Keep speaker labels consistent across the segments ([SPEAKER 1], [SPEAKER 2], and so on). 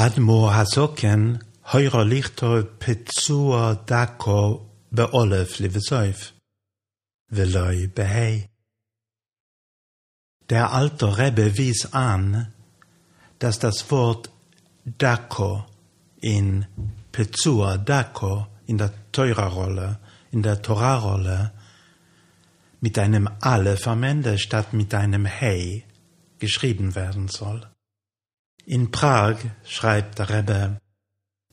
[SPEAKER 1] Admo hasoken heurer lichter petsua dako beolef livesäuf. Veloi behei. Der alte Rebbe wies an, dass das Wort Dako in Petsua Dako in der Teurerrolle, in der Torahrolle mit einem Aleph am Ende statt mit einem Hey geschrieben werden soll. In Prag, schreibt der Rebbe,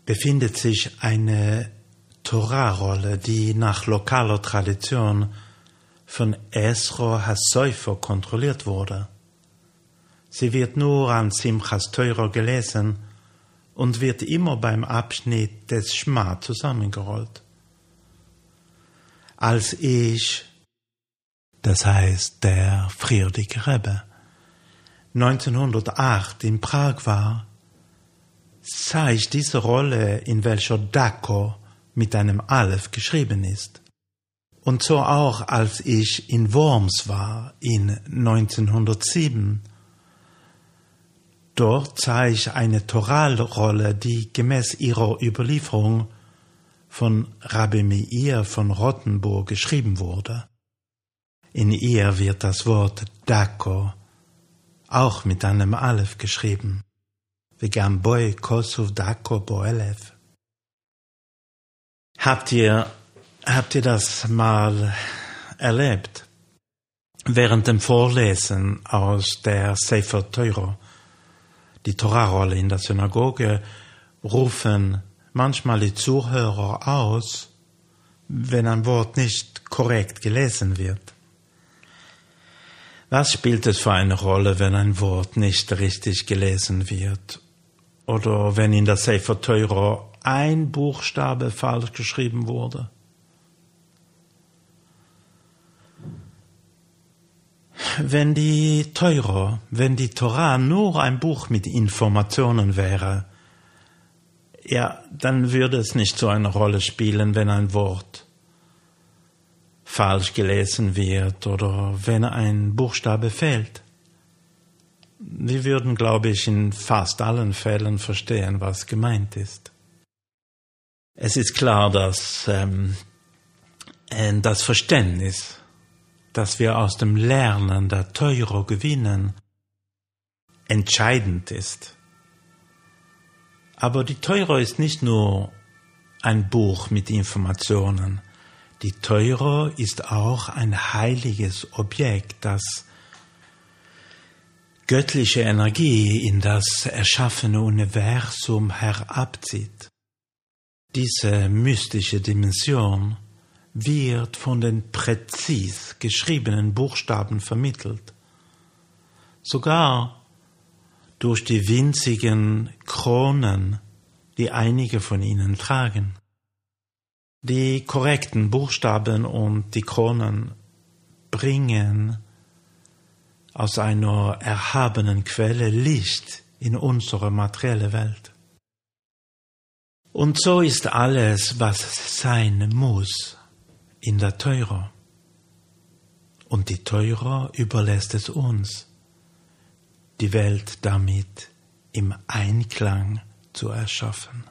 [SPEAKER 1] befindet sich eine Torahrolle, die nach lokaler Tradition von Esro Hasäufer kontrolliert wurde. Sie wird nur an Simchas Teurer gelesen und wird immer beim Abschnitt des Schma zusammengerollt. Als ich, das heißt der Friedrich Rebbe, 1908 in Prag war, sah ich diese Rolle, in welcher Dako mit einem Aleph geschrieben ist. Und so auch, als ich in Worms war, in 1907. Dort sah ich eine Toralrolle, die gemäß ihrer Überlieferung von Rabbi Meir von Rottenburg geschrieben wurde. In ihr wird das Wort Dako auch mit einem Aleph geschrieben. Vegam boy kosuv dako boelef. Habt ihr, habt ihr das mal erlebt? Während dem Vorlesen aus der Sefer Teuro, die Torahrolle in der Synagoge, rufen manchmal die Zuhörer aus, wenn ein Wort nicht korrekt gelesen wird. Was spielt es für eine Rolle, wenn ein Wort nicht richtig gelesen wird? Oder wenn in der Sefer Teuro ein Buchstabe falsch geschrieben wurde? Wenn die Teuro, wenn die Torah nur ein Buch mit Informationen wäre, ja, dann würde es nicht so eine Rolle spielen, wenn ein Wort falsch gelesen wird oder wenn ein Buchstabe fehlt. Wir würden, glaube ich, in fast allen Fällen verstehen, was gemeint ist. Es ist klar, dass ähm, äh, das Verständnis, das wir aus dem Lernen der Teuro gewinnen, entscheidend ist. Aber die Teuro ist nicht nur ein Buch mit Informationen. Die Teuro ist auch ein heiliges Objekt, das göttliche Energie in das erschaffene Universum herabzieht. Diese mystische Dimension wird von den präzis geschriebenen Buchstaben vermittelt. Sogar durch die winzigen Kronen, die einige von ihnen tragen. Die korrekten Buchstaben und die Kronen bringen aus einer erhabenen Quelle Licht in unsere materielle Welt. Und so ist alles, was sein muss, in der Teuro. Und die Teuro überlässt es uns, die Welt damit im Einklang zu erschaffen.